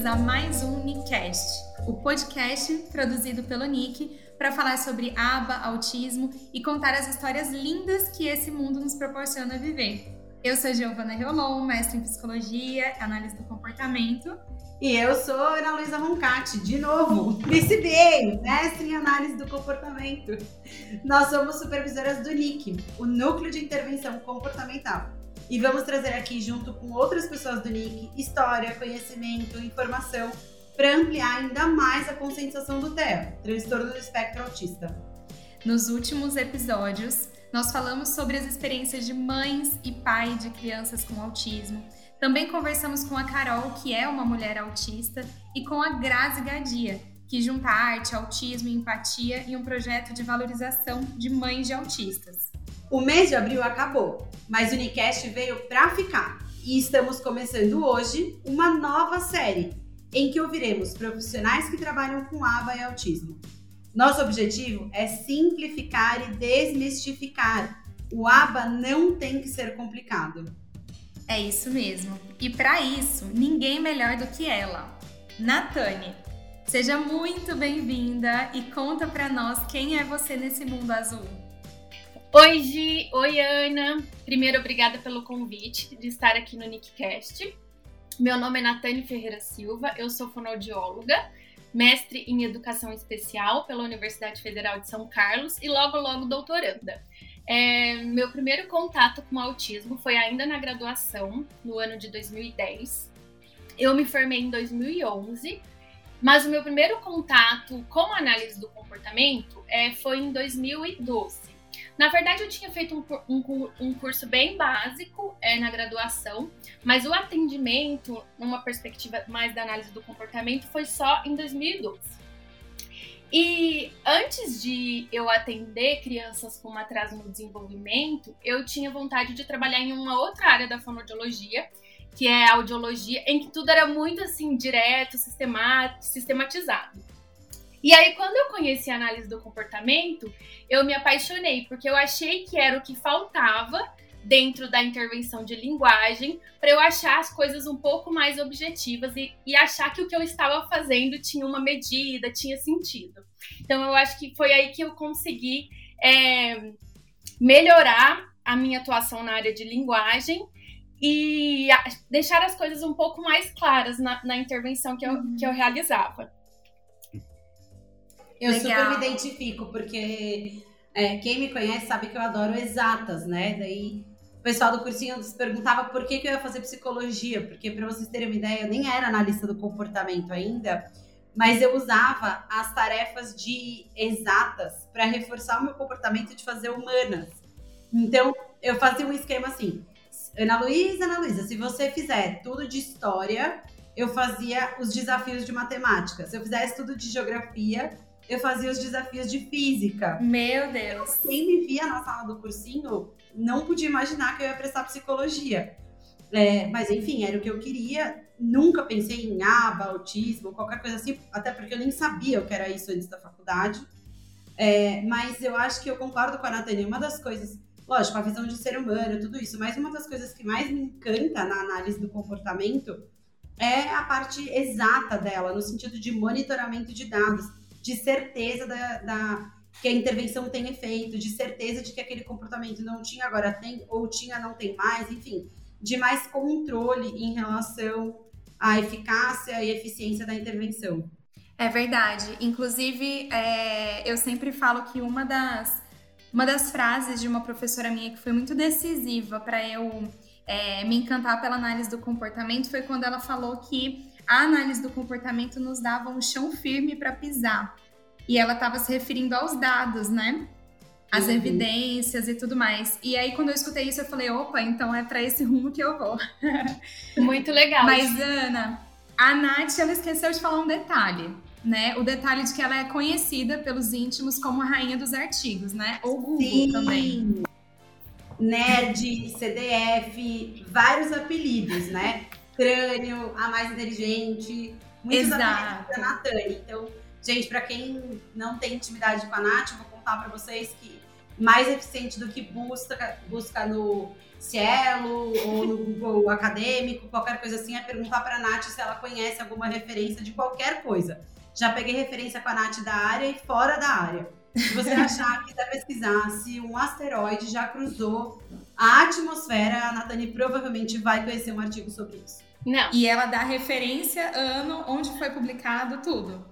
bem-vindas a mais um NICCAST, o podcast produzido pelo NIC para falar sobre aba, autismo e contar as histórias lindas que esse mundo nos proporciona viver. Eu sou Giovana Riolon, mestre em psicologia, análise do comportamento. E eu sou Ana Luísa Roncati, de novo, PCBA, mestre em análise do comportamento. Nós somos supervisoras do NIC, o Núcleo de Intervenção Comportamental. E vamos trazer aqui, junto com outras pessoas do NIC, história, conhecimento, informação, para ampliar ainda mais a conscientização do TEA, transtorno do espectro autista. Nos últimos episódios, nós falamos sobre as experiências de mães e pai de crianças com autismo também conversamos com a Carol, que é uma mulher autista, e com a Grazi Gadia, que junta arte, autismo e empatia em um projeto de valorização de mães de autistas. O mês de abril acabou, mas o Unicast veio para ficar. E estamos começando hoje uma nova série em que ouviremos profissionais que trabalham com ABA e autismo. Nosso objetivo é simplificar e desmistificar. O ABA não tem que ser complicado. É isso mesmo. E para isso, ninguém melhor do que ela, Natane. Seja muito bem-vinda e conta para nós quem é você nesse mundo azul. Oi, Gi. Oi, Ana. Primeiro, obrigada pelo convite de estar aqui no Nickcast. Meu nome é Natane Ferreira Silva, eu sou fonoaudióloga, mestre em Educação Especial pela Universidade Federal de São Carlos e logo, logo doutoranda. É, meu primeiro contato com o autismo foi ainda na graduação, no ano de 2010. Eu me formei em 2011, mas o meu primeiro contato com análise do comportamento é, foi em 2012. Na verdade, eu tinha feito um, um, um curso bem básico é, na graduação, mas o atendimento, numa perspectiva mais da análise do comportamento, foi só em 2012. E antes de eu atender crianças com atraso no desenvolvimento, eu tinha vontade de trabalhar em uma outra área da fonoaudiologia, que é a audiologia, em que tudo era muito assim direto, sistematizado. E aí, quando eu conheci a análise do comportamento, eu me apaixonei, porque eu achei que era o que faltava dentro da intervenção de linguagem para eu achar as coisas um pouco mais objetivas e, e, achar que o que eu estava fazendo tinha uma medida, tinha sentido. Então eu acho que foi aí que eu consegui é, melhorar a minha atuação na área de linguagem e deixar as coisas um pouco mais claras na, na intervenção que eu, uhum. que eu realizava. Eu Legal. super me identifico, porque é, quem me conhece sabe que eu adoro exatas, né? Daí o pessoal do cursinho perguntava por que, que eu ia fazer psicologia, porque para vocês terem uma ideia, eu nem era analista do comportamento ainda, mas eu usava as tarefas de exatas para reforçar o meu comportamento de fazer humanas. Então, eu fazia um esquema assim: Ana Luísa, Ana Luísa, se você fizer tudo de história, eu fazia os desafios de matemática. Se eu fizesse tudo de geografia, eu fazia os desafios de física. Meu Deus! Quem me via na sala do cursinho não podia imaginar que eu ia prestar psicologia. É, mas enfim, era o que eu queria. Nunca pensei em aba, autismo, qualquer coisa assim, até porque eu nem sabia o que era isso antes da faculdade. É, mas eu acho que eu concordo com a Nathalie. Uma das coisas, lógico, a visão de ser humano, tudo isso, mas uma das coisas que mais me encanta na análise do comportamento é a parte exata dela, no sentido de monitoramento de dados, de certeza da, da que a intervenção tem efeito, de certeza de que aquele comportamento não tinha, agora tem, ou tinha, não tem mais, enfim, de mais controle em relação à eficácia e eficiência da intervenção. É verdade. Inclusive, é, eu sempre falo que uma das, uma das frases de uma professora minha que foi muito decisiva para eu é, me encantar pela análise do comportamento foi quando ela falou que a análise do comportamento nos dava um chão firme para pisar. E ela estava se referindo aos dados, né? As uhum. evidências e tudo mais. E aí, quando eu escutei isso, eu falei: opa, então é para esse rumo que eu vou. Muito legal. Mas, Ana, a Nath, ela esqueceu de falar um detalhe. Né? O detalhe de que ela é conhecida pelos íntimos como a rainha dos artigos, né? Ou Google Sim. também. Nerd, CDF, vários apelidos, né? Crânio, a mais inteligente, muitos Exato. apelidos da Natane. Então, Gente, para quem não tem intimidade com a Nath, vou contar para vocês que mais eficiente do que busca, busca no Cielo ou no Google Acadêmico, qualquer coisa assim, é perguntar para a Nath se ela conhece alguma referência de qualquer coisa. Já peguei referência com a Nath da área e fora da área. Se você achar que quiser pesquisar se um asteroide já cruzou a atmosfera, a Nathani provavelmente vai conhecer um artigo sobre isso. Não. E ela dá referência, ano, onde foi publicado, tudo.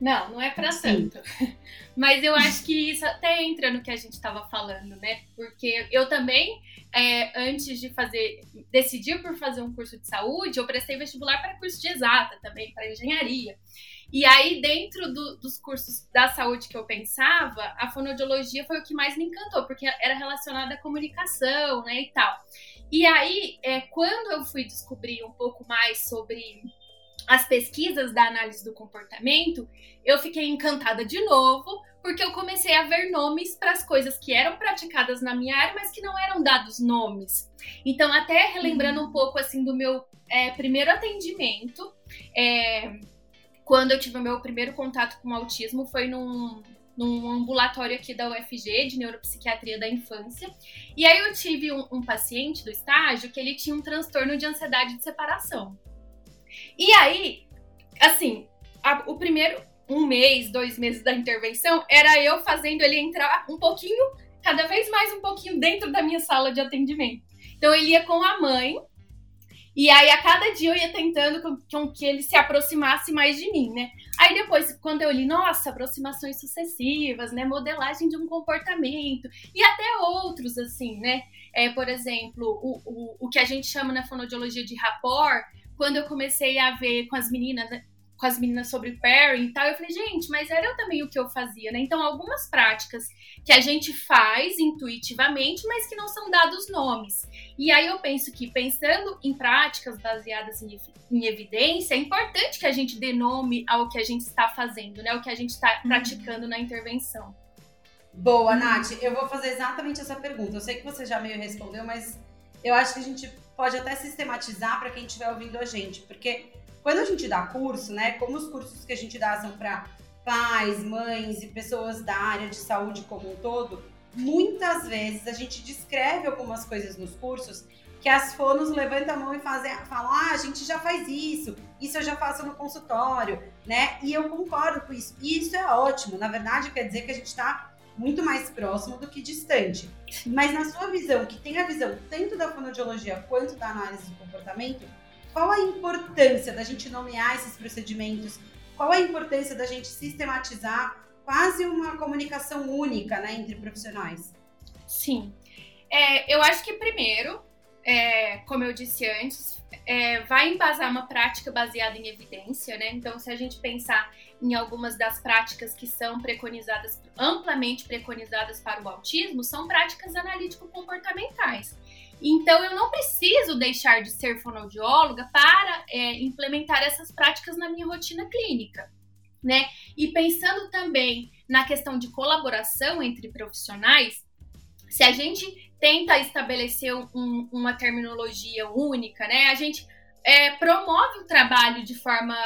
Não, não é para tanto. Mas eu acho que isso até entra no que a gente estava falando, né? Porque eu também, é, antes de fazer, decidir por fazer um curso de saúde, eu prestei vestibular para curso de exata também, para engenharia. E aí, dentro do, dos cursos da saúde que eu pensava, a fonoaudiologia foi o que mais me encantou, porque era relacionada à comunicação, né, e tal. E aí, é, quando eu fui descobrir um pouco mais sobre as pesquisas da análise do comportamento, eu fiquei encantada de novo, porque eu comecei a ver nomes para as coisas que eram praticadas na minha área, mas que não eram dados nomes. Então, até relembrando um pouco assim do meu é, primeiro atendimento, é, quando eu tive o meu primeiro contato com o autismo, foi num, num ambulatório aqui da UFG, de neuropsiquiatria da infância. E aí eu tive um, um paciente do estágio que ele tinha um transtorno de ansiedade de separação. E aí, assim, a, o primeiro um mês, dois meses da intervenção era eu fazendo ele entrar um pouquinho, cada vez mais um pouquinho dentro da minha sala de atendimento. Então ele ia com a mãe, e aí, a cada dia eu ia tentando com, com, que ele se aproximasse mais de mim, né? Aí depois, quando eu li, nossa, aproximações sucessivas, né? Modelagem de um comportamento, e até outros, assim, né? É, por exemplo, o, o, o que a gente chama na fonodiologia de rapport, quando eu comecei a ver com as meninas, né, com as meninas sobre pairing e tal, eu falei, gente, mas era também o que eu fazia, né? Então, algumas práticas que a gente faz intuitivamente, mas que não são dados nomes. E aí eu penso que, pensando em práticas baseadas em, em evidência, é importante que a gente dê nome ao que a gente está fazendo, né? O que a gente está uhum. praticando na intervenção. Boa, uhum. Nath. Eu vou fazer exatamente essa pergunta. Eu sei que você já meio respondeu, mas eu acho que a gente pode até sistematizar para quem estiver ouvindo a gente, porque quando a gente dá curso, né, como os cursos que a gente dá são para pais, mães e pessoas da área de saúde como um todo, muitas vezes a gente descreve algumas coisas nos cursos que as fonos levantam a mão e fazem, falam, ah, a gente já faz isso, isso eu já faço no consultório, né? E eu concordo com isso. E isso é ótimo. Na verdade, quer dizer que a gente está muito mais próximo do que distante. Mas na sua visão, que tem a visão tanto da fonoaudiologia quanto da análise do comportamento, qual a importância da gente nomear esses procedimentos? Qual a importância da gente sistematizar quase uma comunicação única né, entre profissionais? Sim. É, eu acho que primeiro, é, como eu disse antes, é, vai embasar uma prática baseada em evidência, né? Então, se a gente pensar em algumas das práticas que são preconizadas, amplamente preconizadas para o autismo, são práticas analítico-comportamentais. Então, eu não preciso deixar de ser fonoaudióloga para é, implementar essas práticas na minha rotina clínica, né? E pensando também na questão de colaboração entre profissionais, se a gente tenta estabelecer um, uma terminologia única, né? A gente é, promove o trabalho de forma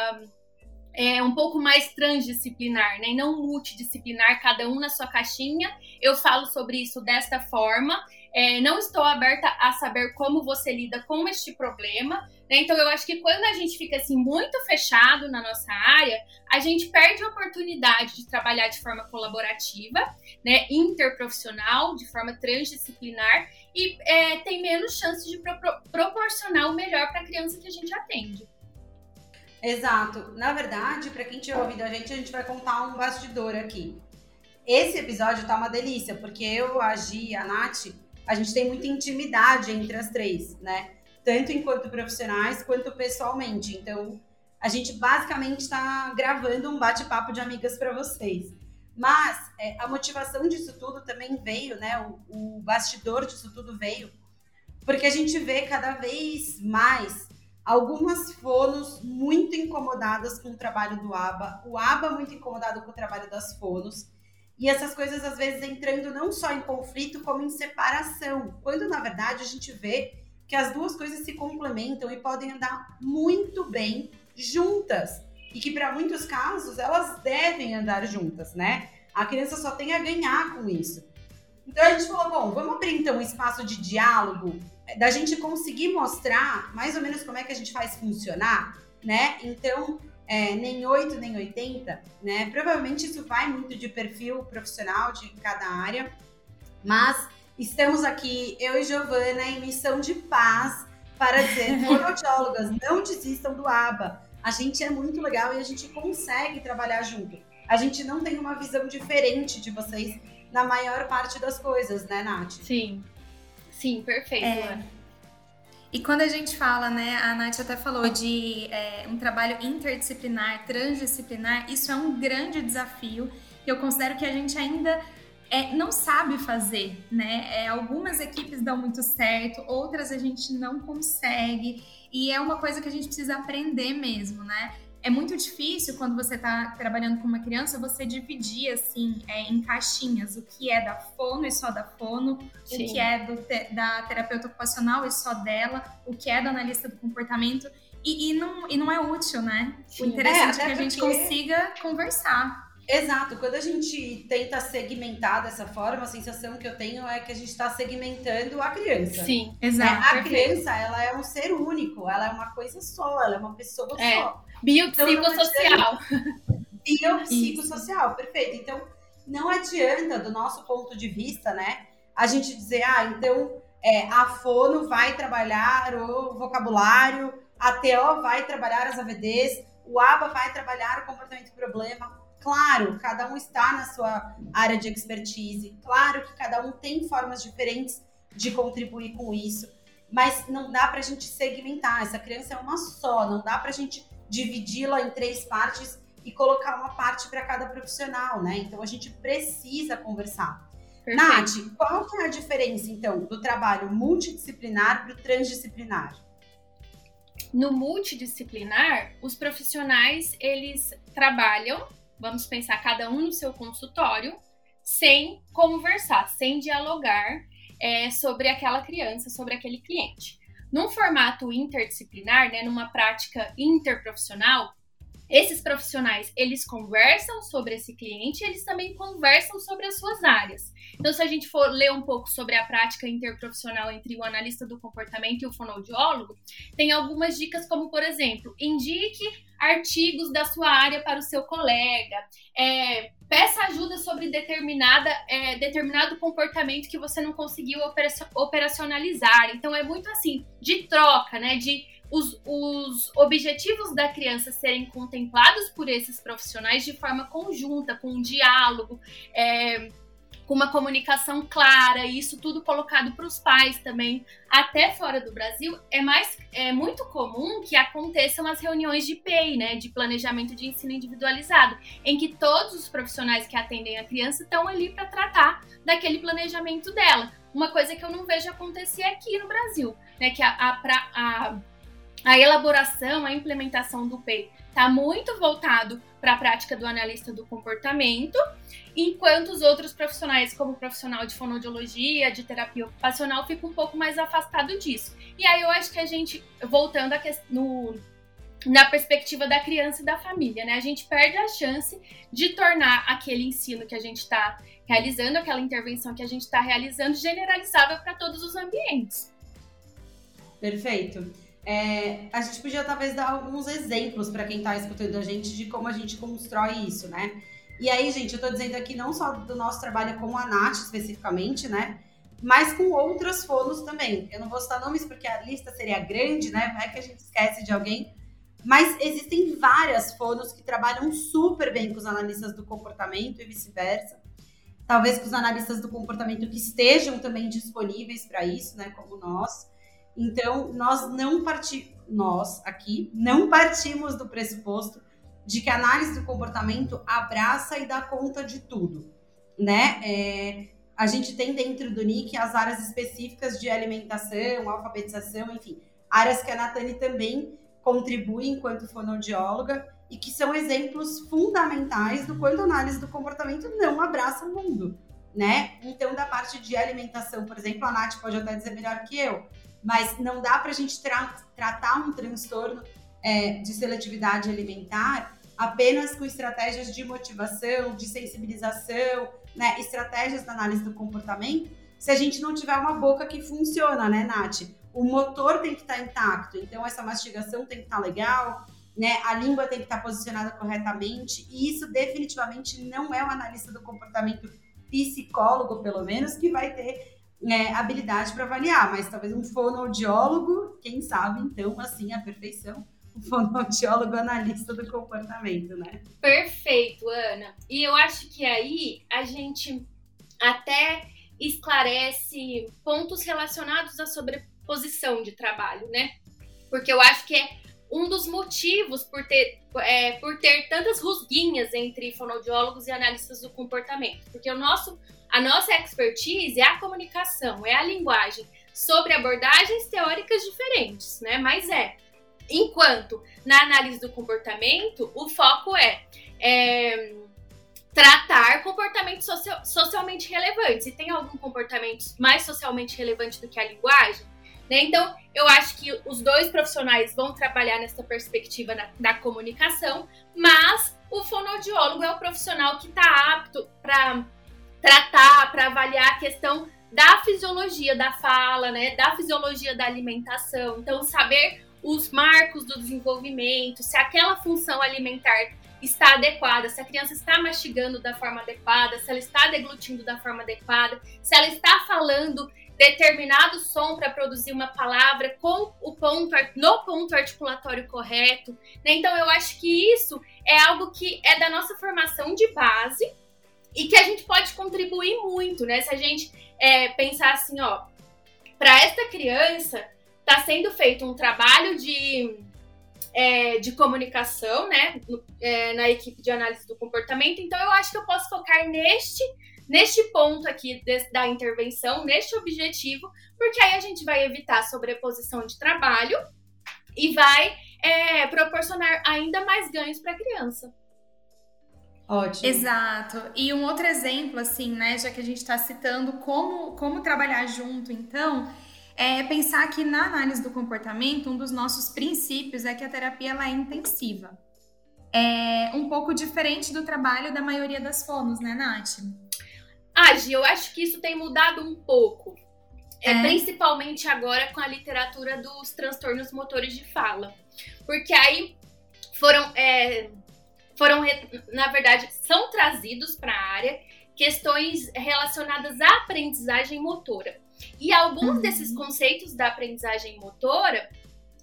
é, um pouco mais transdisciplinar, né? E não multidisciplinar, cada um na sua caixinha. Eu falo sobre isso desta forma. É, não estou aberta a saber como você lida com este problema. Né? Então, eu acho que quando a gente fica assim muito fechado na nossa área, a gente perde a oportunidade de trabalhar de forma colaborativa, né? interprofissional, de forma transdisciplinar e é, tem menos chance de pro proporcionar o melhor para a criança que a gente atende. Exato. Na verdade, para quem tiver ouvido a gente, a gente vai contar um bastidor aqui. Esse episódio tá uma delícia, porque eu, a Gi, a Nath, a gente tem muita intimidade entre as três, né? Tanto enquanto profissionais quanto pessoalmente. Então, a gente basicamente está gravando um bate-papo de amigas para vocês. Mas é, a motivação disso tudo também veio, né? O, o bastidor disso tudo veio, porque a gente vê cada vez mais algumas fonos muito incomodadas com o trabalho do ABA, o ABA muito incomodado com o trabalho das fonos, e essas coisas às vezes entrando não só em conflito, como em separação, quando na verdade a gente vê que as duas coisas se complementam e podem andar muito bem juntas, e que para muitos casos elas devem andar juntas, né? A criança só tem a ganhar com isso. Então a gente falou, bom, vamos abrir então um espaço de diálogo, da gente conseguir mostrar mais ou menos como é que a gente faz funcionar, né? Então, é, nem 8, nem 80, né? Provavelmente isso vai muito de perfil profissional de cada área, mas estamos aqui, eu e Giovana, em missão de paz para dizer, fonoaudiólogas, não desistam do ABA. A gente é muito legal e a gente consegue trabalhar junto. A gente não tem uma visão diferente de vocês na maior parte das coisas, né, Nath? Sim. Sim, perfeito. É. E quando a gente fala, né, a Nath até falou de é, um trabalho interdisciplinar, transdisciplinar, isso é um grande desafio que eu considero que a gente ainda é, não sabe fazer, né? É, algumas equipes dão muito certo, outras a gente não consegue, e é uma coisa que a gente precisa aprender mesmo, né? É muito difícil quando você está trabalhando com uma criança você dividir assim é, em caixinhas o que é da fono e só da fono, Sim. o que é do, da terapeuta ocupacional e só dela, o que é do analista do comportamento e, e não, e não é útil, né? Sim. O interessante é, é que a gente consiga conversar. Exato, quando a gente tenta segmentar dessa forma, a sensação que eu tenho é que a gente está segmentando a criança. Sim, exato. É, a criança, ela é um ser único, ela é uma coisa só, ela é uma pessoa é. só. Biopsicossocial. Então, biopsicossocial, perfeito. Então, não adianta, do nosso ponto de vista, né, a gente dizer, ah, então é, a fono vai trabalhar o vocabulário, a TO vai trabalhar as AVDs, o ABA vai trabalhar o comportamento problema. Claro, cada um está na sua área de expertise. Claro que cada um tem formas diferentes de contribuir com isso. Mas não dá para a gente segmentar. Essa criança é uma só. Não dá para a gente dividi-la em três partes e colocar uma parte para cada profissional, né? Então a gente precisa conversar. Perfeito. Nath, qual que é a diferença, então, do trabalho multidisciplinar para o transdisciplinar? No multidisciplinar, os profissionais, eles trabalham, vamos pensar, cada um no seu consultório, sem conversar, sem dialogar é, sobre aquela criança, sobre aquele cliente. Num formato interdisciplinar, né, numa prática interprofissional, esses profissionais, eles conversam sobre esse cliente, eles também conversam sobre as suas áreas. Então, se a gente for ler um pouco sobre a prática interprofissional entre o analista do comportamento e o fonoaudiólogo, tem algumas dicas como, por exemplo, indique artigos da sua área para o seu colega, é, peça ajuda sobre determinada, é, determinado comportamento que você não conseguiu operacionalizar. Então é muito assim, de troca, né? De os, os objetivos da criança serem contemplados por esses profissionais de forma conjunta, com um diálogo, é, com uma comunicação clara, e isso tudo colocado para os pais também. Até fora do Brasil, é mais é muito comum que aconteçam as reuniões de PEI, né, de planejamento de ensino individualizado, em que todos os profissionais que atendem a criança estão ali para tratar daquele planejamento dela. Uma coisa que eu não vejo acontecer aqui no Brasil, né, que a, a, a, a elaboração, a implementação do PEI está muito voltado para a prática do analista do comportamento, enquanto os outros profissionais, como o profissional de fonoaudiologia, de terapia ocupacional, ficam um pouco mais afastado disso. E aí eu acho que a gente, voltando a no, na perspectiva da criança e da família, né? A gente perde a chance de tornar aquele ensino que a gente está realizando, aquela intervenção que a gente está realizando, generalizável para todos os ambientes. Perfeito. É, a gente podia talvez dar alguns exemplos para quem está escutando a gente de como a gente constrói isso, né? E aí, gente, eu estou dizendo aqui não só do nosso trabalho com a Nath especificamente, né? Mas com outras fonos também. Eu não vou citar nomes porque a lista seria grande, né? Vai que a gente esquece de alguém. Mas existem várias fonos que trabalham super bem com os analistas do comportamento e vice-versa. Talvez com os analistas do comportamento que estejam também disponíveis para isso, né? Como nós. Então, nós não partimos, nós aqui, não partimos do pressuposto de que a análise do comportamento abraça e dá conta de tudo, né? É, a gente tem dentro do NIC as áreas específicas de alimentação, alfabetização, enfim, áreas que a Natane também contribui enquanto fonoaudióloga e que são exemplos fundamentais do quanto a análise do comportamento não abraça o mundo, né? Então, da parte de alimentação, por exemplo, a Nath pode até dizer melhor que eu, mas não dá para a gente tra tratar um transtorno é, de seletividade alimentar apenas com estratégias de motivação, de sensibilização, né, estratégias da análise do comportamento, se a gente não tiver uma boca que funciona, né, Nath? O motor tem que estar tá intacto, então essa mastigação tem que estar tá legal, né? A língua tem que estar tá posicionada corretamente, e isso definitivamente não é um analista do comportamento psicólogo, pelo menos, que vai ter é, habilidade para avaliar, mas talvez um fonoaudiólogo, quem sabe, então, assim, a perfeição, um fonoaudiólogo analista do comportamento, né? Perfeito, Ana. E eu acho que aí a gente até esclarece pontos relacionados à sobreposição de trabalho, né? Porque eu acho que é um dos motivos por ter, é, por ter tantas rusguinhas entre fonoaudiólogos e analistas do comportamento. Porque o nosso, a nossa expertise é a comunicação, é a linguagem, sobre abordagens teóricas diferentes, né? Mas é. Enquanto na análise do comportamento, o foco é, é tratar comportamentos socio socialmente relevantes. E tem algum comportamento mais socialmente relevante do que a linguagem? Né? Então, eu acho que os dois profissionais vão trabalhar nessa perspectiva na, da comunicação, mas o fonoaudiólogo é o profissional que está apto para tratar, para avaliar a questão da fisiologia da fala, né, da fisiologia da alimentação. Então, saber os marcos do desenvolvimento, se aquela função alimentar está adequada, se a criança está mastigando da forma adequada, se ela está deglutindo da forma adequada, se ela está falando determinado som para produzir uma palavra com o ponto no ponto articulatório correto. Né? Então eu acho que isso é algo que é da nossa formação de base e que a gente pode contribuir muito, né? Se a gente é, pensar assim, ó, para esta criança está sendo feito um trabalho de é, de comunicação, né, é, na equipe de análise do comportamento. Então, eu acho que eu posso focar neste neste ponto aqui de, da intervenção, neste objetivo, porque aí a gente vai evitar sobreposição de trabalho e vai é, proporcionar ainda mais ganhos para a criança. Ótimo. Exato. E um outro exemplo, assim, né, já que a gente está citando como, como trabalhar junto, então, é pensar que na análise do comportamento, um dos nossos princípios é que a terapia ela é intensiva. É um pouco diferente do trabalho da maioria das fonos, né, Nath? Ah, Gi, eu acho que isso tem mudado um pouco. É, é. Principalmente agora com a literatura dos transtornos motores de fala. Porque aí foram, é, foram na verdade, são trazidos para a área questões relacionadas à aprendizagem motora. E alguns uhum. desses conceitos da aprendizagem motora,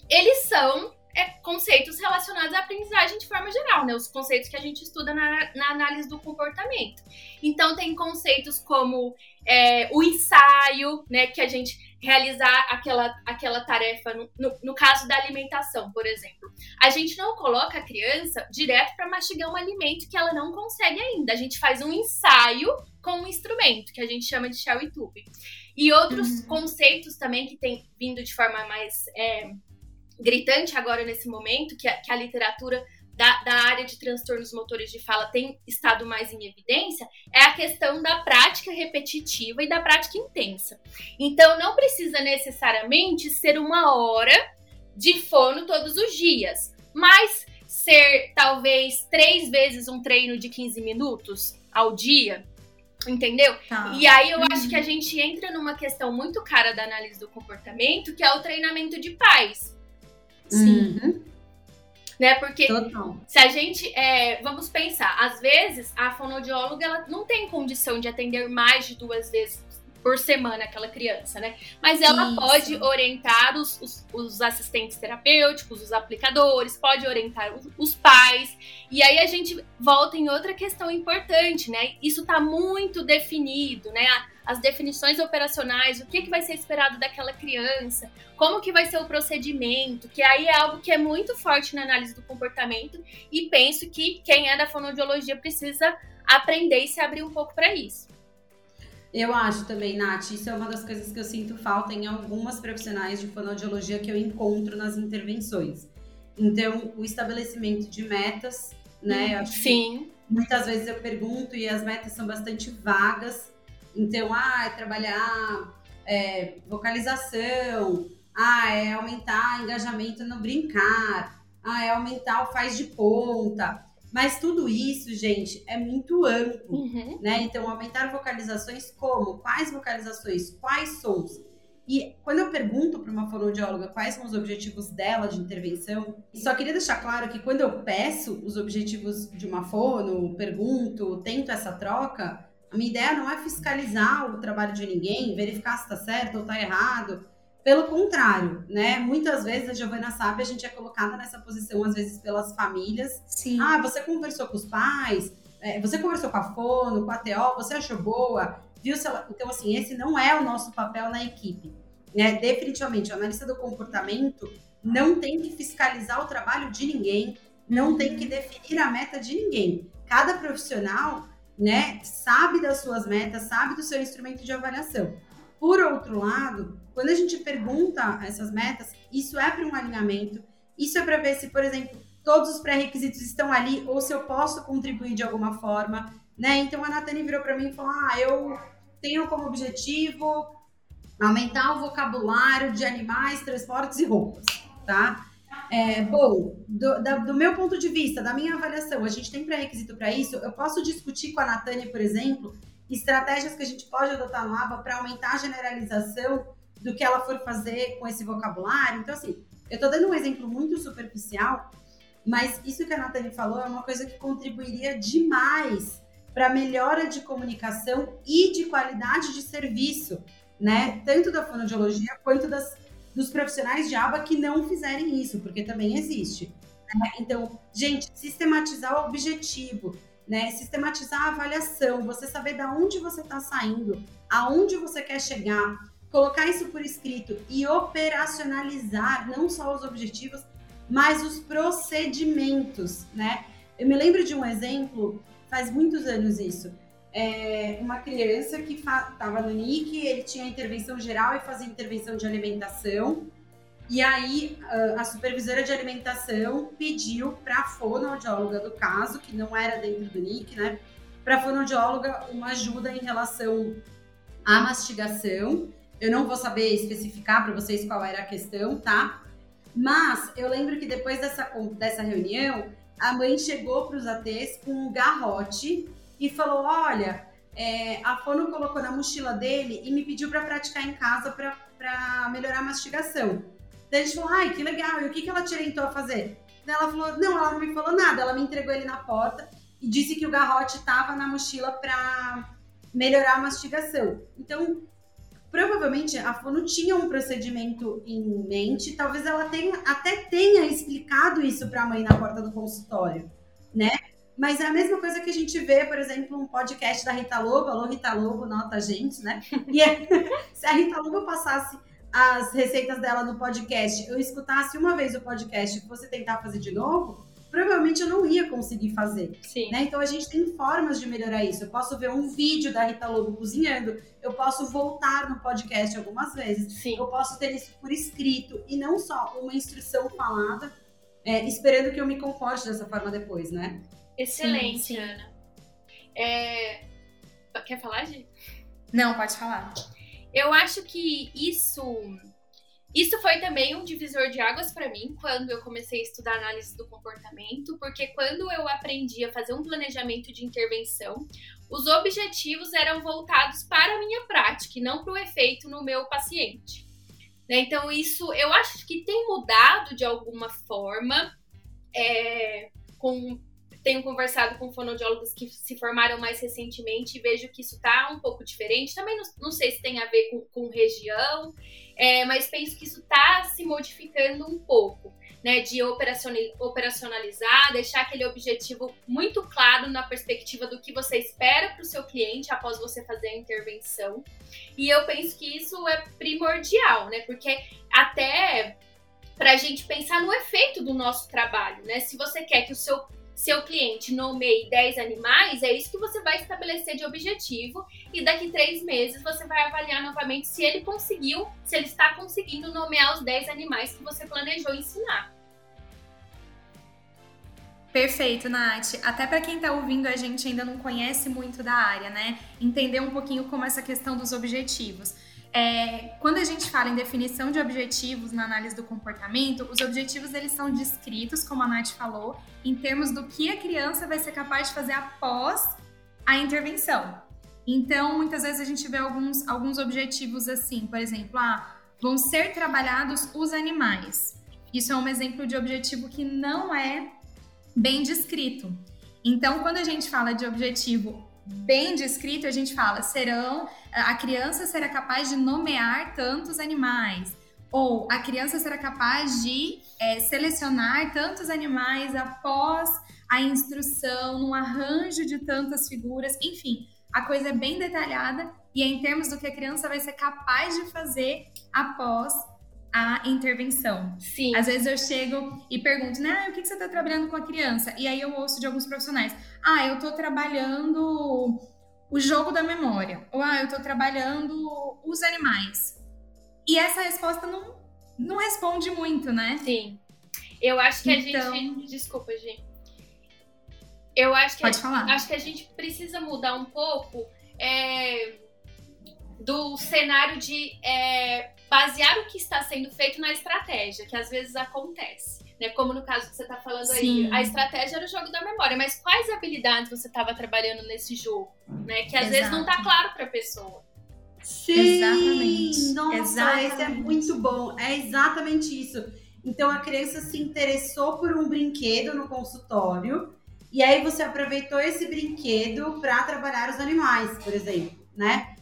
eles são é, conceitos relacionados à aprendizagem de forma geral, né? Os conceitos que a gente estuda na, na análise do comportamento. Então, tem conceitos como é, o ensaio, né? Que a gente realizar aquela, aquela tarefa, no, no, no, caso da alimentação, por exemplo. A gente não coloca a criança direto para mastigar um alimento que ela não consegue ainda. A gente faz um ensaio com um instrumento, que a gente chama de shell e tube. E outros uhum. conceitos também que tem vindo de forma mais é, gritante agora nesse momento, que a, que a literatura da, da, área de transtornos motores de fala tem estado mais em evidência, é a questão da prática repetitiva e da prática intensa. Então, não precisa necessariamente ser uma hora de fono todos os dias, mas ser talvez três vezes um treino de 15 minutos ao dia. Entendeu? Tá. E aí eu uhum. acho que a gente entra numa questão muito cara da análise do comportamento, que é o treinamento de pais. Sim. Uhum. Né? Porque Total. se a gente. É, vamos pensar, às vezes a fonoaudióloga ela não tem condição de atender mais de duas vezes por semana aquela criança, né? Mas ela Isso. pode orientar os, os, os, assistentes terapêuticos, os aplicadores, pode orientar os, os, pais. E aí a gente volta em outra questão importante, né? Isso está muito definido, né? As definições operacionais, o que, que vai ser esperado daquela criança, como que vai ser o procedimento, que aí é algo que é muito forte na análise do comportamento e penso que quem é da fonoaudiologia precisa aprender e se abrir um pouco para isso. Eu acho também, Nath, isso é uma das coisas que eu sinto falta em algumas profissionais de fonoaudiologia que eu encontro nas intervenções. Então, o estabelecimento de metas, né? Sim. muitas vezes eu pergunto e as metas são bastante vagas. Então, ah, é trabalhar é, vocalização, ah, é aumentar engajamento no brincar, ah, é aumentar o faz de ponta. Mas tudo isso, gente, é muito amplo, Uhum. né? Então, aumentar vocalizações como? Quais vocalizações? Quais sons? E quando eu pergunto para uma fonoaudióloga quais são os objetivos dela de intervenção, só queria deixar claro que quando eu peço os objetivos de uma fono, pergunto, tento essa troca, a minha ideia não é fiscalizar o trabalho de ninguém, verificar se está certo ou está errado. Pelo contrário, né? Muitas vezes a Giovana sabe, a gente é colocada nessa posição, às vezes, pelas famílias. Sim. Ah, você conversou com os pais, é, você conversou com a fono, com a TO, você achou boa, viu se ela... Então, assim, esse não é o nosso papel na equipe. Né? Definitivamente, o analista do comportamento não tem que fiscalizar o trabalho de ninguém, não tem que definir a meta de ninguém. Cada profissional né, sabe das suas metas, sabe do seu instrumento de avaliação. Por outro lado, quando a gente pergunta essas metas, isso é para um alinhamento, isso é para ver se, por exemplo, todos os pré-requisitos estão ali ou se eu posso contribuir de alguma forma, né? Então a Natane virou para mim e falou: "Ah, eu tenho como objetivo aumentar o vocabulário de animais, transportes e roupas, tá? É, bom, do, da, do, meu ponto de vista, da minha avaliação, a gente tem pré-requisito para isso. Eu posso discutir com a Natânia, por exemplo, estratégias que a gente pode adotar no ABA para aumentar a generalização do que ela for fazer com esse vocabulário. Então, assim, eu estou dando um exemplo muito superficial, mas isso que a Natânia falou é uma coisa que contribuiria demais para melhora de comunicação e de qualidade de serviço, né? Tanto da fonoaudiologia quanto das dos profissionais de aba que não fizerem isso, porque também existe. Né? Então, gente, sistematizar o objetivo, né? Sistematizar a avaliação, você saber da onde você está saindo, aonde você quer chegar, colocar isso por escrito e operacionalizar não só os objetivos, mas os procedimentos, né? Eu me lembro de um exemplo, faz muitos anos isso é, uma criança que estava no NIC, ele tinha intervenção geral e fazia intervenção de alimentação. E aí a supervisora de alimentação pediu para a fonoaudióloga do caso, que não era dentro do NIC, né? Para a fonoaudióloga uma ajuda em relação à mastigação. Eu não vou saber especificar para vocês qual era a questão, tá? Mas eu lembro que depois dessa, dessa reunião, a mãe chegou para os ATs com um garrote e falou: Olha, é, a fono colocou na mochila dele e me pediu para praticar em casa para melhorar a mastigação. Daí a gente falou: Ai, que legal, e o que, que ela te orientou a fazer? Daí ela falou: Não, ela não me falou nada, ela me entregou ele na porta e disse que o garrote estava na mochila para melhorar a mastigação. Então, provavelmente a Fono tinha um procedimento em mente, talvez ela tenha, até tenha explicado isso para a mãe na porta do consultório, né? Mas é a mesma coisa que a gente vê, por exemplo, um podcast da Rita Lobo. Alô, Rita Lobo, nota a gente, né? E é, se a Rita Lobo passasse as receitas dela no podcast, eu escutasse uma vez o podcast e você tentar fazer de novo, provavelmente eu não ia conseguir fazer. Sim. Né? Então a gente tem formas de melhorar isso. Eu posso ver um vídeo da Rita Lobo cozinhando, eu posso voltar no podcast algumas vezes, Sim. eu posso ter isso por escrito e não só uma instrução falada, é, esperando que eu me comporte dessa forma depois, né? Excelente, Sim, sim. Ana. É, Quer falar, Gi? Não, pode falar. Eu acho que isso isso foi também um divisor de águas para mim quando eu comecei a estudar análise do comportamento, porque quando eu aprendi a fazer um planejamento de intervenção, os objetivos eram voltados para a minha prática e não para o efeito no meu paciente. Né? Então, isso eu acho que tem mudado de alguma forma. É, com, tenho conversado com fonoaudiólogos que se formaram mais recentemente e vejo que isso está um pouco diferente. Também não, não, sei se tem a ver com, com região, é, mas penso que isso está se modificando um pouco, né? De operacionalizar, deixar aquele objetivo muito claro na perspectiva do que você espera para o seu cliente após você fazer a intervenção. E eu penso que isso é primordial, né? Porque até para a gente pensar no efeito do nosso trabalho, né? Se você quer que o seu seu cliente nomeie 10 animais, é isso que você vai estabelecer de objetivo e daqui três meses você vai avaliar novamente se ele conseguiu, se ele está conseguindo nomear os 10 animais que você planejou ensinar. Perfeito, Nath. Até para quem está ouvindo a gente ainda não conhece muito da área, né? Entender um pouquinho como essa questão dos objetivos. É, quando a gente fala em definição de objetivos na análise do comportamento, os objetivos eles são descritos, como a Nath falou, em termos do que a criança vai ser capaz de fazer após a intervenção. Então, muitas vezes a gente vê alguns, alguns objetivos assim, por exemplo, ah, vão ser trabalhados os animais. Isso é um exemplo de objetivo que não é bem descrito. Então, quando a gente fala de objetivo bem descrito, a gente fala: serão a criança será capaz de nomear tantos animais, ou a criança será capaz de é, selecionar tantos animais após a instrução, no arranjo de tantas figuras, enfim, a coisa é bem detalhada e é em termos do que a criança vai ser capaz de fazer após a intervenção. Sim. Às vezes eu chego e pergunto, né, ah, o que, que você está trabalhando com a criança? E aí eu ouço de alguns profissionais, ah, eu estou trabalhando o jogo da memória, ou ah, eu estou trabalhando os animais. E essa resposta não, não responde muito, né? Sim. Eu acho que então... a gente. Desculpa, gente. Eu acho que, Pode a, falar. acho que a gente precisa mudar um pouco é, do cenário de é, basear o que está sendo feito na estratégia, que às vezes acontece. Né? Como no caso que você está falando Sim. aí, a estratégia era o jogo da memória, mas quais habilidades você estava trabalhando nesse jogo? Né? Que às Exato. vezes não está claro para a pessoa. Sim! Exatamente. Nossa, Exatamente. esse é muito bom. É exatamente isso. Então a criança se interessou por um brinquedo no consultório e aí você aproveitou esse brinquedo para trabalhar os animais, por exemplo, né?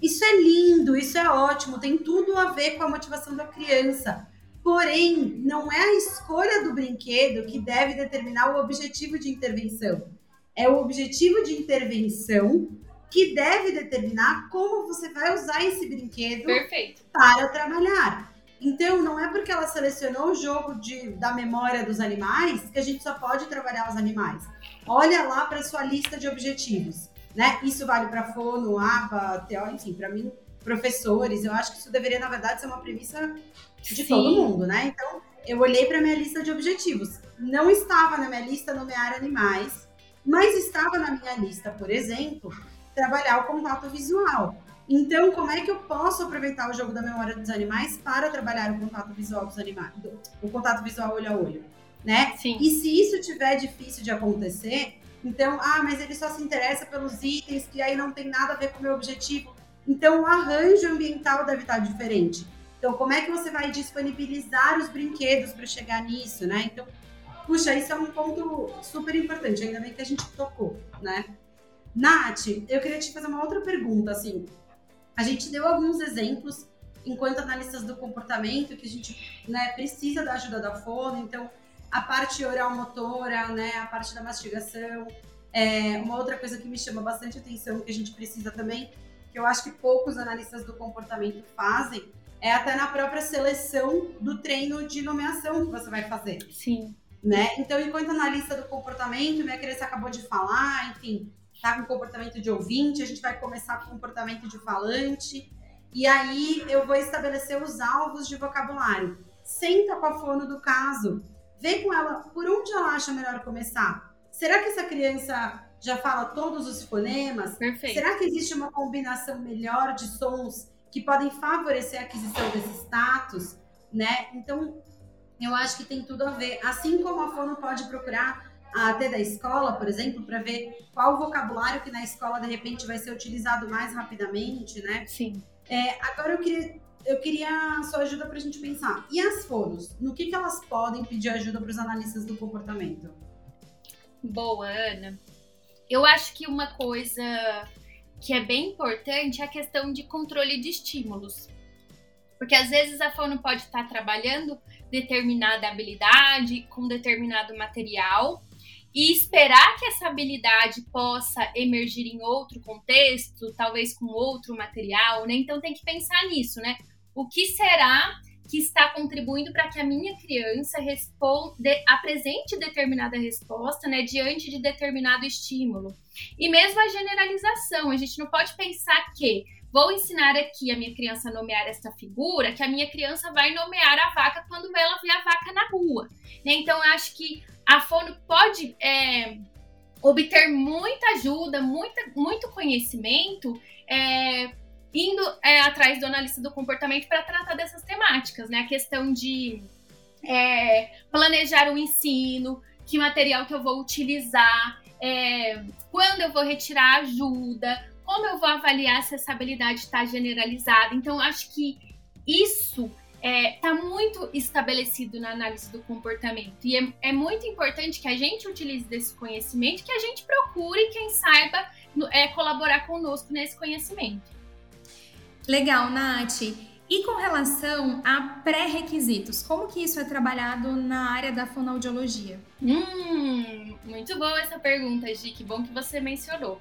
Isso é lindo, isso é ótimo, tem tudo a ver com a motivação da criança. Porém, não é a escolha do brinquedo que deve determinar o objetivo de intervenção. É o objetivo de intervenção que deve determinar como você vai usar esse brinquedo Perfeito. para trabalhar. Então, não é porque ela selecionou o jogo de, da memória dos animais que a gente só pode trabalhar os animais. Olha lá para sua lista de objetivos, né? Isso vale para fono, ABA, TO, enfim, para mim, professores. Eu acho que isso deveria, na verdade, ser uma premissa de Sim. todo mundo, né? Então, eu olhei para minha lista de objetivos. Não estava na minha lista nomear animais, mas estava na minha lista, por exemplo, trabalhar o contato visual. Então, como é que eu posso aproveitar o jogo da memória dos animais para trabalhar o contato visual dos animais, o contato visual olho a olho, né? Sim. E se isso tiver difícil de acontecer, então, ah, mas ele só se interessa pelos itens que aí não tem nada a ver com o meu objetivo. Então, o arranjo ambiental deve estar diferente. Então, como é que você vai disponibilizar os brinquedos para chegar nisso, né? Então, puxa, isso é um ponto super importante, ainda bem que a gente tocou, né? Nath, eu queria te fazer uma outra pergunta, assim. A gente deu alguns exemplos enquanto analistas do comportamento que a gente né, precisa da ajuda da fono, então a parte oral motora, né, a parte da mastigação. É, uma outra coisa que me chama bastante atenção que a gente precisa também, que eu acho que poucos analistas do comportamento fazem, é até na própria seleção do treino de nomeação que você vai fazer Sim. né? Então, enquanto analista do comportamento, minha criança acabou de falar, enfim, tá com comportamento de ouvinte, a gente vai começar com comportamento de falante, e aí eu vou estabelecer os alvos de vocabulário. Senta com a fono do caso, vê com ela por onde ela acha melhor começar. Será que essa criança já fala todos os fonemas? Perfeito. Será que existe uma combinação melhor de sons que podem favorecer a aquisição desse status, né? Então, eu acho que tem tudo a ver. Assim como a fono pode procurar a da escola, por exemplo, para ver qual vocabulário que na escola de repente vai ser utilizado mais rapidamente, né? Sim. É, agora eu queria, eu queria sua ajuda para a gente pensar. E as fonos? No que, que elas podem pedir ajuda para os analistas do comportamento? Boa, Ana. Eu acho que uma coisa que é bem importante é a questão de controle de estímulos. Porque às vezes a fono pode estar trabalhando determinada habilidade com determinado material e esperar que essa habilidade possa emergir em outro contexto, talvez com outro material, né? Então tem que pensar nisso, né? O que será que está contribuindo para que a minha criança responda, apresente determinada resposta, né, diante de determinado estímulo. E mesmo a generalização, a gente não pode pensar que vou ensinar aqui a minha criança a nomear esta figura, que a minha criança vai nomear a vaca quando ela vê a vaca na rua. Né? Então, eu acho que a fono pode é, obter muita ajuda, muita, muito conhecimento, é, indo é, atrás do analista do comportamento para tratar dessas temáticas, né? A questão de é, planejar o ensino, que material que eu vou utilizar, é, quando eu vou retirar ajuda, como eu vou avaliar se essa habilidade está generalizada. Então, acho que isso está é, tá muito estabelecido na análise do comportamento. E é, é, muito importante que a gente utilize desse conhecimento, que a gente procure quem saiba é, colaborar conosco nesse conhecimento. Legal, Nath. E com relação a pré-requisitos, como que isso é trabalhado na área da fonoaudiologia? Hum, muito boa essa pergunta, Gi, que bom que você mencionou.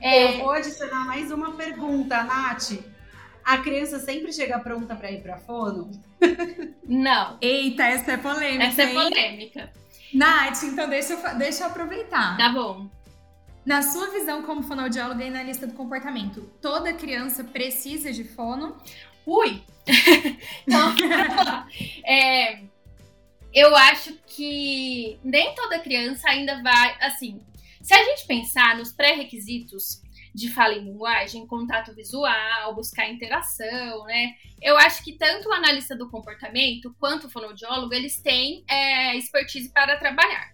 É... Eu vou adicionar mais uma pergunta, Nath. A criança sempre chega pronta para ir para fono? Não. Eita, essa é polêmica. Essa é polêmica. Nath, então deixa eu, deixa eu aproveitar. Tá bom. Na sua visão como fonoaudióloga e na lista do comportamento, toda criança precisa de fono? Ui! então, é, eu acho que nem toda criança ainda vai. Assim, se a gente pensar nos pré-requisitos de fala em linguagem, contato visual, buscar interação, né? Eu acho que tanto o analista do comportamento quanto o fonoaudiólogo, eles têm é, expertise para trabalhar.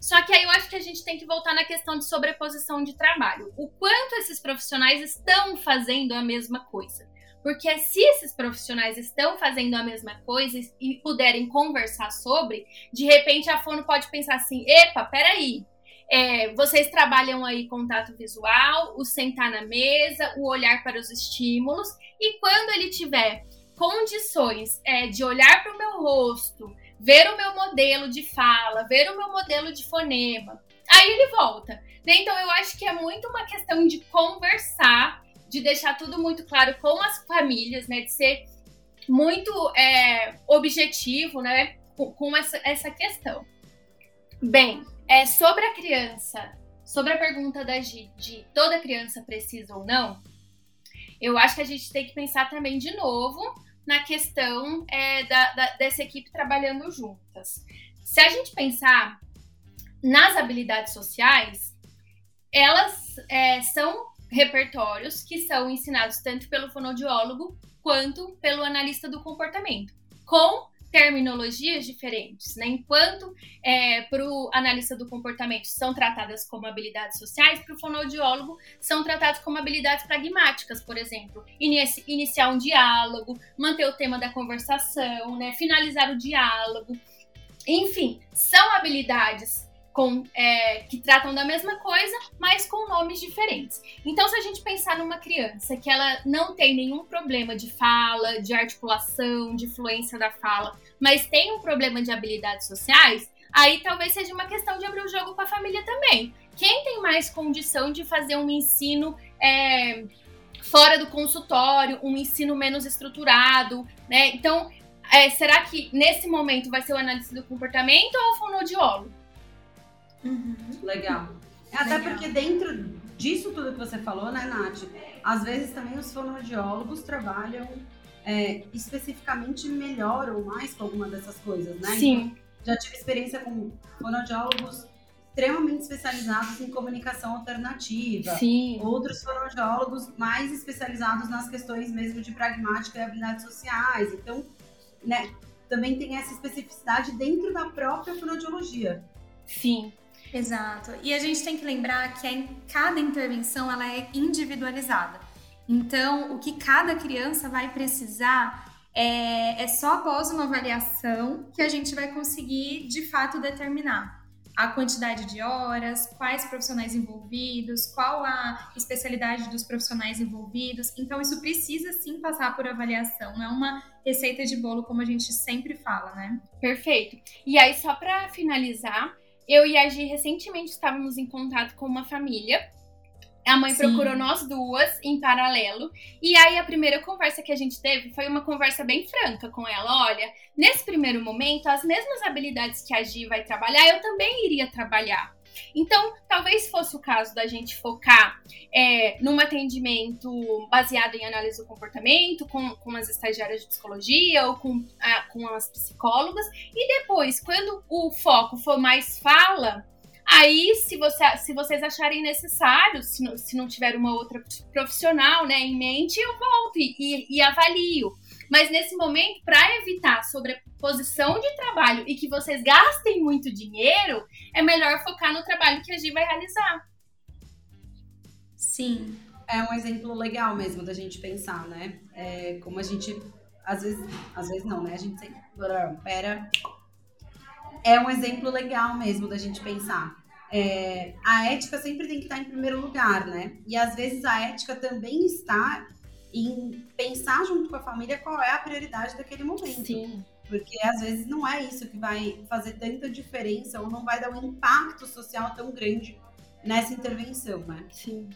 Só que aí eu acho que a gente tem que voltar na questão de sobreposição de trabalho. O quanto esses profissionais estão fazendo a mesma coisa. Porque se esses profissionais estão fazendo a mesma coisa e puderem conversar sobre, de repente a fono pode pensar assim: epa, peraí. É, vocês trabalham aí contato visual, o sentar na mesa, o olhar para os estímulos, e quando ele tiver condições é, de olhar para o meu rosto, ver o meu modelo de fala, ver o meu modelo de fonema, aí ele volta. Então eu acho que é muito uma questão de conversar de deixar tudo muito claro com as famílias, né? De ser muito é, objetivo, né? Com, com essa, essa questão. Bem, é, sobre a criança, sobre a pergunta da Gi, de toda criança precisa ou não, eu acho que a gente tem que pensar também de novo na questão é, da, da, dessa equipe trabalhando juntas. Se a gente pensar nas habilidades sociais, elas é, são repertórios que são ensinados tanto pelo fonoaudiólogo quanto pelo analista do comportamento, com terminologias diferentes, né? Enquanto é, para o analista do comportamento são tratadas como habilidades sociais, para o fonoaudiólogo são tratadas como habilidades pragmáticas, por exemplo, inici iniciar um diálogo, manter o tema da conversação, né? Finalizar o diálogo, enfim, são habilidades com, é, que tratam da mesma coisa, mas com nomes diferentes. Então, se a gente pensar numa criança que ela não tem nenhum problema de fala, de articulação, de fluência da fala, mas tem um problema de habilidades sociais, aí talvez seja uma questão de abrir o jogo para a família também. Quem tem mais condição de fazer um ensino é, fora do consultório, um ensino menos estruturado, né? Então, é, será que nesse momento vai ser o análise do comportamento ou o fonoaudiólogo? Uhum. Legal. Até Legal. porque dentro disso tudo que você falou, né, Nath? Às vezes também os fonoaudiólogos trabalham é, especificamente melhor ou mais com alguma dessas coisas, né? Sim. Então, já tive experiência com fonoaudiólogos extremamente especializados em comunicação alternativa. Sim. Outros fonoaudiólogos mais especializados nas questões mesmo de pragmática e habilidades sociais. Então, né, também tem essa especificidade dentro da própria fonoaudiologia. Sim. Exato. E a gente tem que lembrar que em cada intervenção ela é individualizada. Então, o que cada criança vai precisar é, é só após uma avaliação que a gente vai conseguir de fato determinar a quantidade de horas, quais profissionais envolvidos, qual a especialidade dos profissionais envolvidos. Então, isso precisa sim passar por avaliação, não é uma receita de bolo como a gente sempre fala, né? Perfeito. E aí, só para finalizar, eu e a Gi recentemente estávamos em contato com uma família. A mãe Sim. procurou nós duas em paralelo. E aí a primeira conversa que a gente teve foi uma conversa bem franca com ela. Olha, nesse primeiro momento, as mesmas habilidades que a Gi vai trabalhar, eu também iria trabalhar. Então, talvez fosse o caso da gente focar é, num atendimento baseado em análise do comportamento, com, com as estagiárias de psicologia ou com, a, com as psicólogas, e depois, quando o foco for mais fala, Aí, se, você, se vocês acharem necessário, se não, se não tiver uma outra profissional né, em mente, eu volto e, e, e avalio. Mas nesse momento, para evitar sobreposição de trabalho e que vocês gastem muito dinheiro, é melhor focar no trabalho que a Gi vai realizar. Sim. É um exemplo legal mesmo da gente pensar, né? É, como a gente, às vezes, às vezes não, né? A gente sempre. Pera. É um exemplo legal mesmo da gente pensar. É, a ética sempre tem que estar em primeiro lugar, né? E às vezes a ética também está em pensar junto com a família qual é a prioridade daquele momento. Sim. Porque às vezes não é isso que vai fazer tanta diferença ou não vai dar um impacto social tão grande nessa intervenção, né? Sim.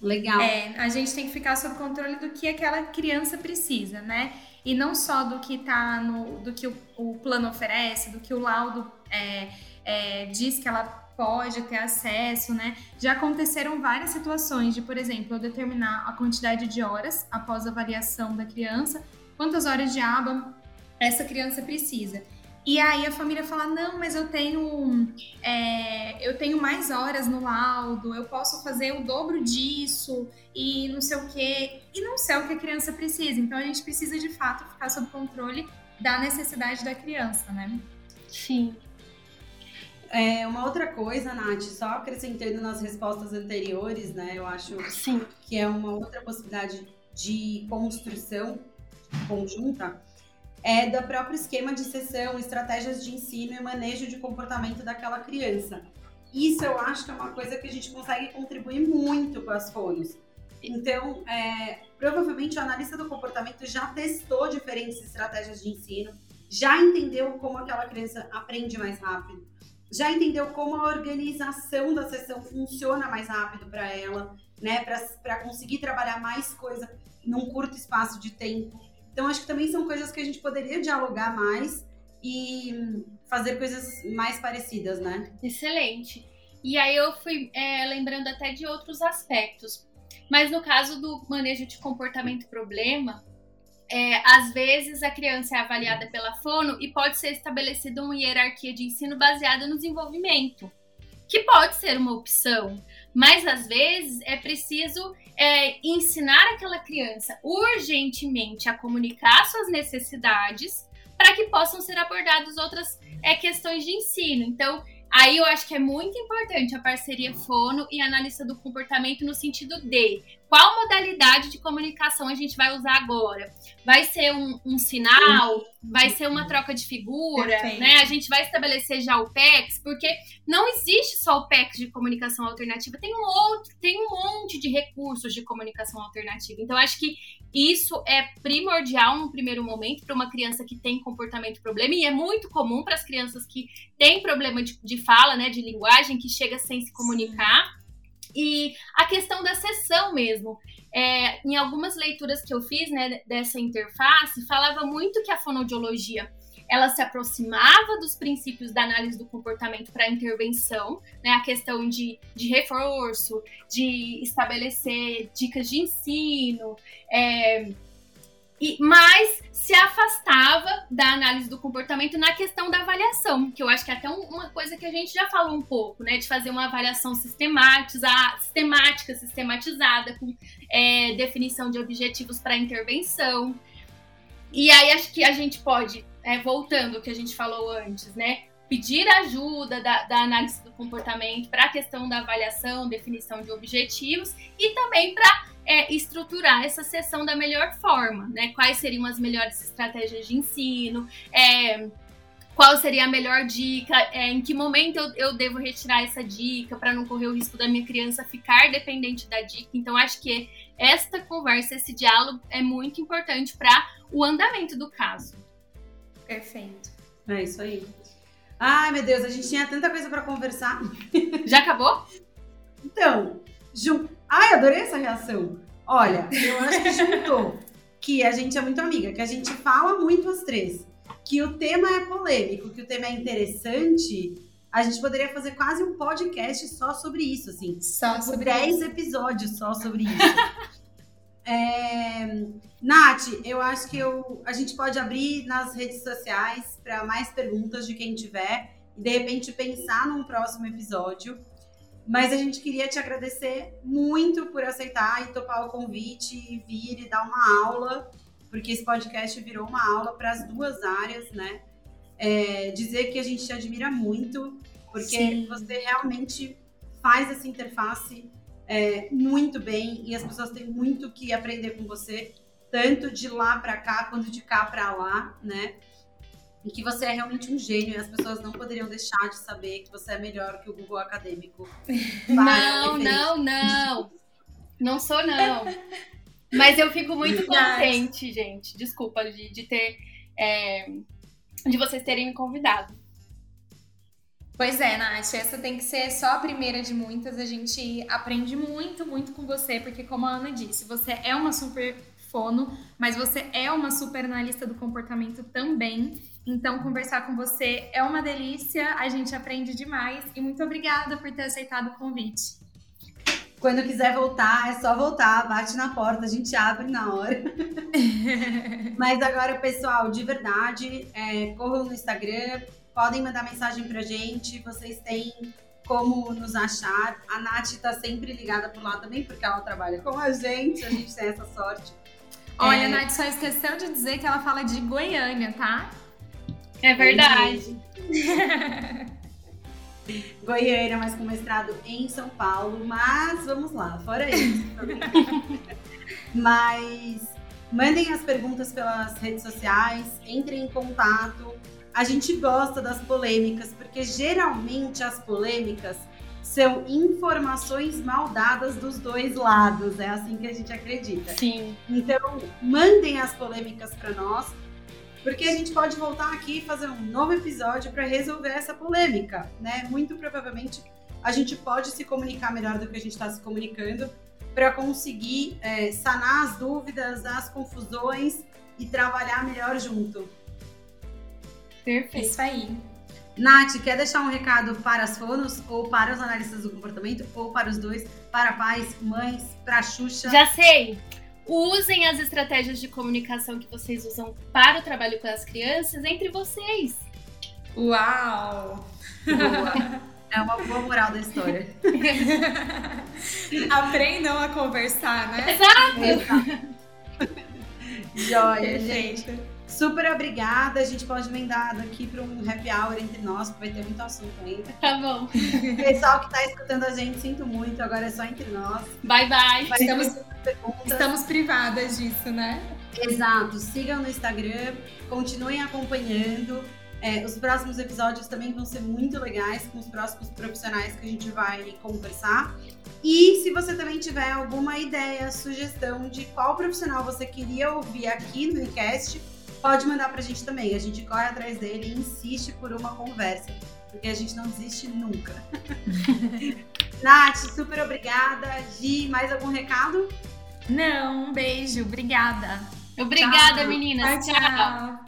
Legal. É, a gente tem que ficar sob controle do que aquela criança precisa, né? E não só do que tá no, do que o, o plano oferece, do que o laudo é, é, diz que ela pode ter acesso, né? Já aconteceram várias situações de, por exemplo, eu determinar a quantidade de horas após a avaliação da criança, quantas horas de aba essa criança precisa. E aí a família fala, não, mas eu tenho é, eu tenho mais horas no laudo, eu posso fazer o dobro disso e não sei o quê. E não sei o que a criança precisa. Então a gente precisa de fato ficar sob controle da necessidade da criança, né? Sim. É, uma outra coisa, Nath, só acrescentando nas respostas anteriores, né? Eu acho Sim. que é uma outra possibilidade de construção conjunta é do próprio esquema de sessão, estratégias de ensino e manejo de comportamento daquela criança. Isso eu acho que é uma coisa que a gente consegue contribuir muito com as fonos. Então, é, provavelmente o analista do comportamento já testou diferentes estratégias de ensino, já entendeu como aquela criança aprende mais rápido, já entendeu como a organização da sessão funciona mais rápido para ela, né, para conseguir trabalhar mais coisa num curto espaço de tempo. Então, acho que também são coisas que a gente poderia dialogar mais e fazer coisas mais parecidas, né? Excelente. E aí eu fui é, lembrando até de outros aspectos. Mas no caso do manejo de comportamento problema, é, às vezes a criança é avaliada pela fono e pode ser estabelecida uma hierarquia de ensino baseada no desenvolvimento, que pode ser uma opção, mas às vezes é preciso é, ensinar aquela criança urgentemente a comunicar suas necessidades para que possam ser abordadas outras é, questões de ensino. Então, Aí eu acho que é muito importante a parceria fono e analista do comportamento no sentido de qual modalidade de comunicação a gente vai usar agora? Vai ser um, um sinal? Vai ser uma troca de figura? Né? A gente vai estabelecer já o PEX, porque não existe só o PEX de comunicação alternativa, tem um outro, tem um monte de recursos de comunicação alternativa. Então, acho que isso é primordial no primeiro momento para uma criança que tem comportamento problema, e é muito comum para as crianças que têm problema de, de fala, né, de linguagem, que chega sem se comunicar. E a questão da sessão mesmo. É, em algumas leituras que eu fiz né, dessa interface, falava muito que a fonoaudiologia ela se aproximava dos princípios da análise do comportamento para intervenção, né, a questão de, de reforço, de estabelecer dicas de ensino, é, e, mas se afastava da análise do comportamento na questão da avaliação, que eu acho que é até uma coisa que a gente já falou um pouco, né? De fazer uma avaliação sistematizada, sistemática, sistematizada, com é, definição de objetivos para intervenção. E aí acho que a gente pode, é, voltando ao que a gente falou antes, né? Pedir ajuda da, da análise do comportamento para a questão da avaliação, definição de objetivos e também para é estruturar essa sessão da melhor forma, né? Quais seriam as melhores estratégias de ensino, é, qual seria a melhor dica, é, em que momento eu, eu devo retirar essa dica para não correr o risco da minha criança ficar dependente da dica. Então, acho que esta conversa, esse diálogo é muito importante para o andamento do caso. Perfeito. É isso aí. Ai, meu Deus, a gente tinha tanta coisa para conversar. Já acabou? Então, Ju... Ai, adorei essa reação. Olha, eu acho que juntou que a gente é muito amiga, que a gente fala muito as três, que o tema é polêmico, que o tema é interessante. A gente poderia fazer quase um podcast só sobre isso, assim. Só tipo, sobre 10 isso. episódios só sobre isso. É... Nath, eu acho que eu... a gente pode abrir nas redes sociais para mais perguntas de quem tiver e de repente pensar num próximo episódio. Mas a gente queria te agradecer muito por aceitar e topar o convite e vir e dar uma aula, porque esse podcast virou uma aula para as duas áreas, né? É, dizer que a gente te admira muito, porque Sim. você realmente faz essa interface é, muito bem e as pessoas têm muito que aprender com você, tanto de lá para cá quanto de cá para lá, né? E que você é realmente um gênio e as pessoas não poderiam deixar de saber que você é melhor que o Google Acadêmico. Não, não, não. Não sou, não. Mas eu fico muito contente, gente. Desculpa de, de ter. É, de vocês terem me convidado. Pois é, Nath, essa tem que ser só a primeira de muitas. A gente aprende muito, muito com você, porque, como a Ana disse, você é uma super fono, mas você é uma super analista do comportamento também. Então, conversar com você é uma delícia, a gente aprende demais e muito obrigada por ter aceitado o convite. Quando quiser voltar, é só voltar, bate na porta, a gente abre na hora. Mas agora, pessoal, de verdade, é, corram no Instagram, podem mandar mensagem pra gente, vocês têm como nos achar. A Nath tá sempre ligada por lá também, porque ela trabalha com a gente, a gente tem essa sorte. Olha, é... a Nath só esqueceu de dizer que ela fala de Goiânia, tá? É verdade. Goiânia, mas com mestrado em São Paulo. Mas vamos lá, fora isso. mas mandem as perguntas pelas redes sociais, entrem em contato. A gente gosta das polêmicas, porque geralmente as polêmicas são informações mal dadas dos dois lados. É assim que a gente acredita. Sim. Então, mandem as polêmicas para nós, porque a gente pode voltar aqui e fazer um novo episódio para resolver essa polêmica, né? Muito provavelmente a gente pode se comunicar melhor do que a gente está se comunicando para conseguir é, sanar as dúvidas, as confusões e trabalhar melhor junto. Perfeito. Isso aí. Nath, quer deixar um recado para as fonos, ou para os analistas do comportamento, ou para os dois, para pais, mães, para a Xuxa? Já sei! Usem as estratégias de comunicação que vocês usam para o trabalho com as crianças entre vocês. Uau! Boa. É uma boa moral da história. Aprendam a conversar, né? Exato! Exato. Joia, gente. Super obrigada. A gente pode emendar daqui para um happy hour entre nós, porque vai ter muito assunto ainda. Tá bom. Pessoal que está escutando a gente, sinto muito. Agora é só entre nós. Bye, bye. Estamos, estamos privadas disso, né? Exato. Sigam no Instagram, continuem acompanhando. É, os próximos episódios também vão ser muito legais com os próximos profissionais que a gente vai conversar. E se você também tiver alguma ideia, sugestão de qual profissional você queria ouvir aqui no Unicast, pode mandar pra gente também. A gente corre atrás dele e insiste por uma conversa, porque a gente não desiste nunca. Nath, super obrigada. Gi, mais algum recado? Não, um beijo, obrigada. Obrigada, tchau. meninas. tchau. tchau.